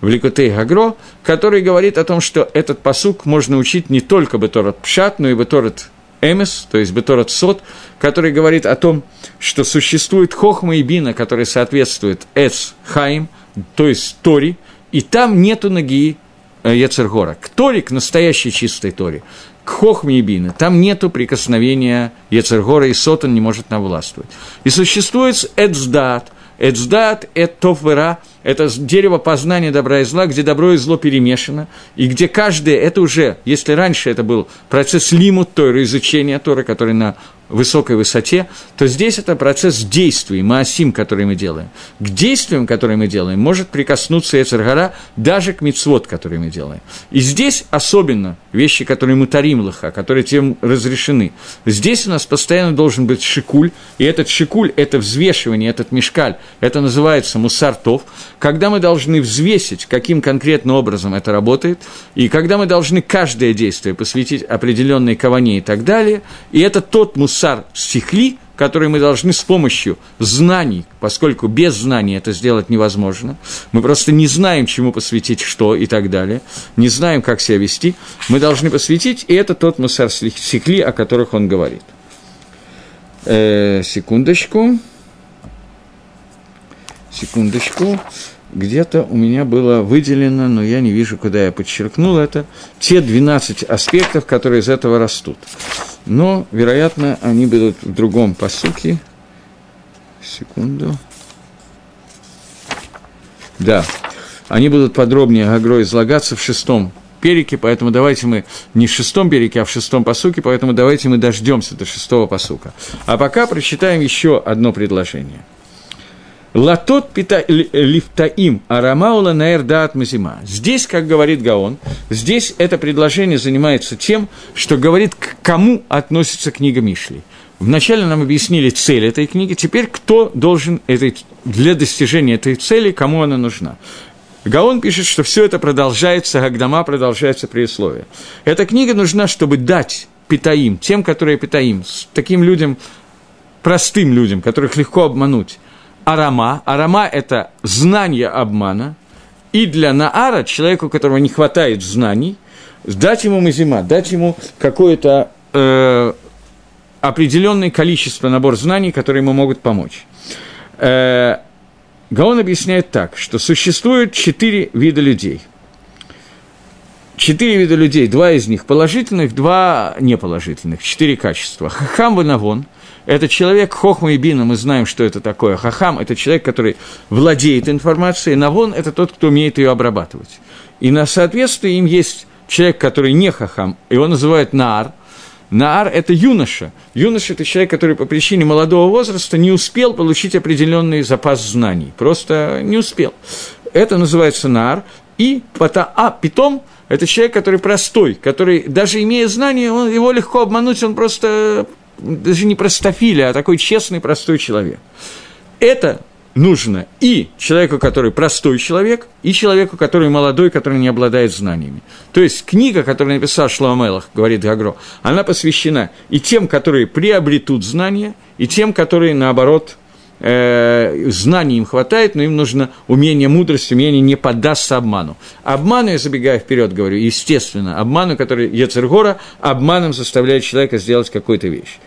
в Ликутей Гагро, который говорит о том, что этот посук можно учить не только Беторат Пшат, но и Беторат Эмес, то есть Беторат Сот, который говорит о том, что существует Хохма и Бина, который соответствует Эц Хаим, то есть Тори, и там нету ноги э, Ецергора. К Торе, к настоящей чистой Торе, к Хохме и Бина, там нету прикосновения Ецергора, и Сотан не может навластвовать. И существует Эцдат, Эцдат – это Тофвера, это дерево познания добра и зла, где добро и зло перемешано, и где каждое, это уже, если раньше это был процесс лимут Тора, изучения Тора, который на высокой высоте, то здесь это процесс действий, маасим, который мы делаем. К действиям, которые мы делаем, может прикоснуться Эцергара даже к мицвод, который мы делаем. И здесь особенно вещи, которые мы тарим лоха, которые тем разрешены. Здесь у нас постоянно должен быть шикуль, и этот шикуль – это взвешивание, этот мешкаль, это называется мусартов, когда мы должны взвесить, каким конкретно образом это работает, и когда мы должны каждое действие посвятить определенной каване и так далее, и это тот мусар, мусар стихли, который мы должны с помощью знаний, поскольку без знаний это сделать невозможно, мы просто не знаем, чему посвятить что и так далее, не знаем, как себя вести, мы должны посвятить, и это тот мусар стихли, о которых он говорит. Э, секундочку. Секундочку где-то у меня было выделено, но я не вижу, куда я подчеркнул это, те 12 аспектов, которые из этого растут. Но, вероятно, они будут в другом посуке. Секунду. Да, они будут подробнее Агро излагаться в шестом перике, поэтому давайте мы не в шестом перике, а в шестом посуке, поэтому давайте мы дождемся до шестого посука. А пока прочитаем еще одно предложение – Латот пита, лифтаим арамаула наэрдаат мазима. Здесь, как говорит Гаон, здесь это предложение занимается тем, что говорит, к кому относится книга Мишли. Вначале нам объяснили цель этой книги, теперь кто должен этой, для достижения этой цели, кому она нужна. Гаон пишет, что все это продолжается, Гагдама продолжается при условии. Эта книга нужна, чтобы дать питаим, тем, которые питаим, таким людям, простым людям, которых легко обмануть, арама. Арама – это знание обмана. И для Наара, человеку, которого не хватает знаний, дать ему мазима, дать ему какое-то э, определенное количество, набор знаний, которые ему могут помочь. Э, Гаон объясняет так, что существует четыре вида людей. четыре вида людей, два из них положительных, два неположительных, четыре качества. Хахам ванавон – это человек хохма и бина, мы знаем, что это такое. Хахам – это человек, который владеет информацией, навон – это тот, кто умеет ее обрабатывать. И на соответствие им есть человек, который не хахам, его называют наар. Наар – это юноша. Юноша – это человек, который по причине молодого возраста не успел получить определенный запас знаний. Просто не успел. Это называется наар. И пота, а питом – это человек, который простой, который, даже имея знания, он, его легко обмануть, он просто даже не простофиля, а такой честный, простой человек. Это нужно и человеку, который простой человек, и человеку, который молодой, который не обладает знаниями. То есть книга, которую написал Шломелах, говорит Гагро, она посвящена и тем, которые приобретут знания, и тем, которые, наоборот, знаний им хватает, но им нужно умение мудрости, умение не поддаться обману. Обману, я забегая вперед, говорю, естественно, обману, который Ецергора, обманом заставляет человека сделать какую-то вещь.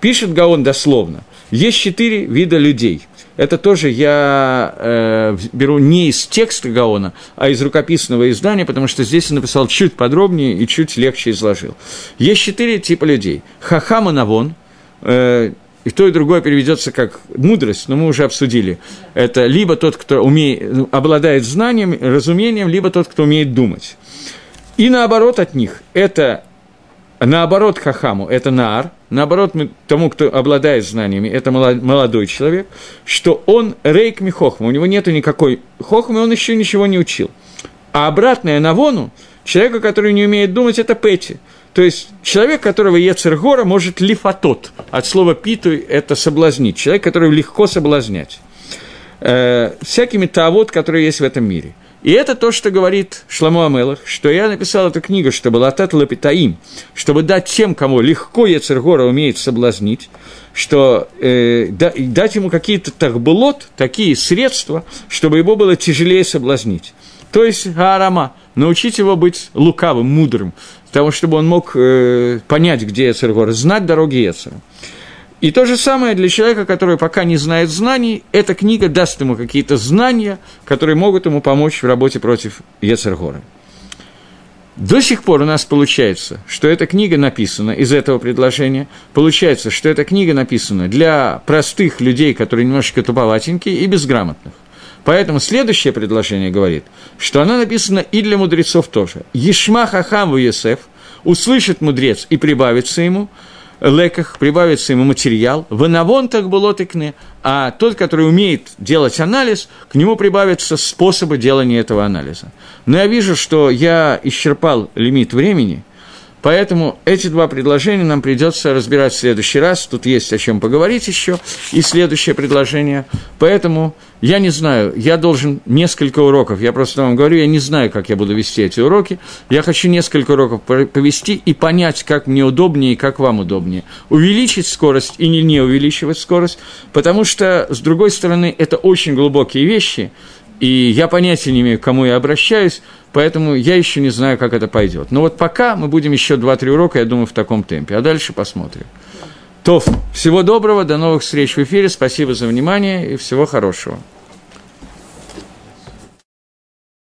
Пишет Гаон дословно. Есть четыре вида людей – это тоже я э, беру не из текста Гаона, а из рукописного издания, потому что здесь я написал чуть подробнее и чуть легче изложил. Есть четыре типа людей. Хахама Навон, э, и то, и другое переведется как мудрость, но мы уже обсудили. Это либо тот, кто умеет, обладает знанием, разумением, либо тот, кто умеет думать. И наоборот от них – это наоборот хахаму – это наар, наоборот тому, кто обладает знаниями, это молодой человек, что он рейк михохма, у него нет никакой хохмы, он еще ничего не учил. А обратное навону, человека, который не умеет думать, это пети. То есть человек, которого Ецергора может лифатот, от слова питу это соблазнить, человек, который легко соблазнять, э, всякими тавод, которые есть в этом мире – и это то, что говорит Шламу Амелах, что я написал эту книгу, чтобы латат лапитаим, чтобы дать тем, кому легко Ецергора умеет соблазнить, что э, дать ему какие-то тахбулот, такие средства, чтобы его было тяжелее соблазнить. То есть Аарама, научить его быть лукавым, мудрым, того, чтобы он мог э, понять, где Ецергора, знать дороги Ецера. И то же самое для человека, который пока не знает знаний, эта книга даст ему какие-то знания, которые могут ему помочь в работе против Ецергора. До сих пор у нас получается, что эта книга написана из этого предложения, получается, что эта книга написана для простых людей, которые немножечко туповатенькие и безграмотных. Поэтому следующее предложение говорит, что она написана и для мудрецов тоже. Ешма хахам Есеф, услышит мудрец и прибавится ему – леках, прибавится ему материал, в навон так было тыкны, а тот, который умеет делать анализ, к нему прибавятся способы делания этого анализа. Но я вижу, что я исчерпал лимит времени, Поэтому эти два предложения нам придется разбирать в следующий раз. Тут есть о чем поговорить еще. И следующее предложение. Поэтому я не знаю, я должен несколько уроков. Я просто вам говорю, я не знаю, как я буду вести эти уроки. Я хочу несколько уроков повести и понять, как мне удобнее и как вам удобнее. Увеличить скорость и не, не увеличивать скорость. Потому что, с другой стороны, это очень глубокие вещи. И я понятия не имею, к кому я обращаюсь. Поэтому я еще не знаю, как это пойдет. Но вот пока мы будем еще 2-3 урока, я думаю, в таком темпе. А дальше посмотрим. То, всего доброго, до новых встреч в эфире. Спасибо за внимание и всего хорошего.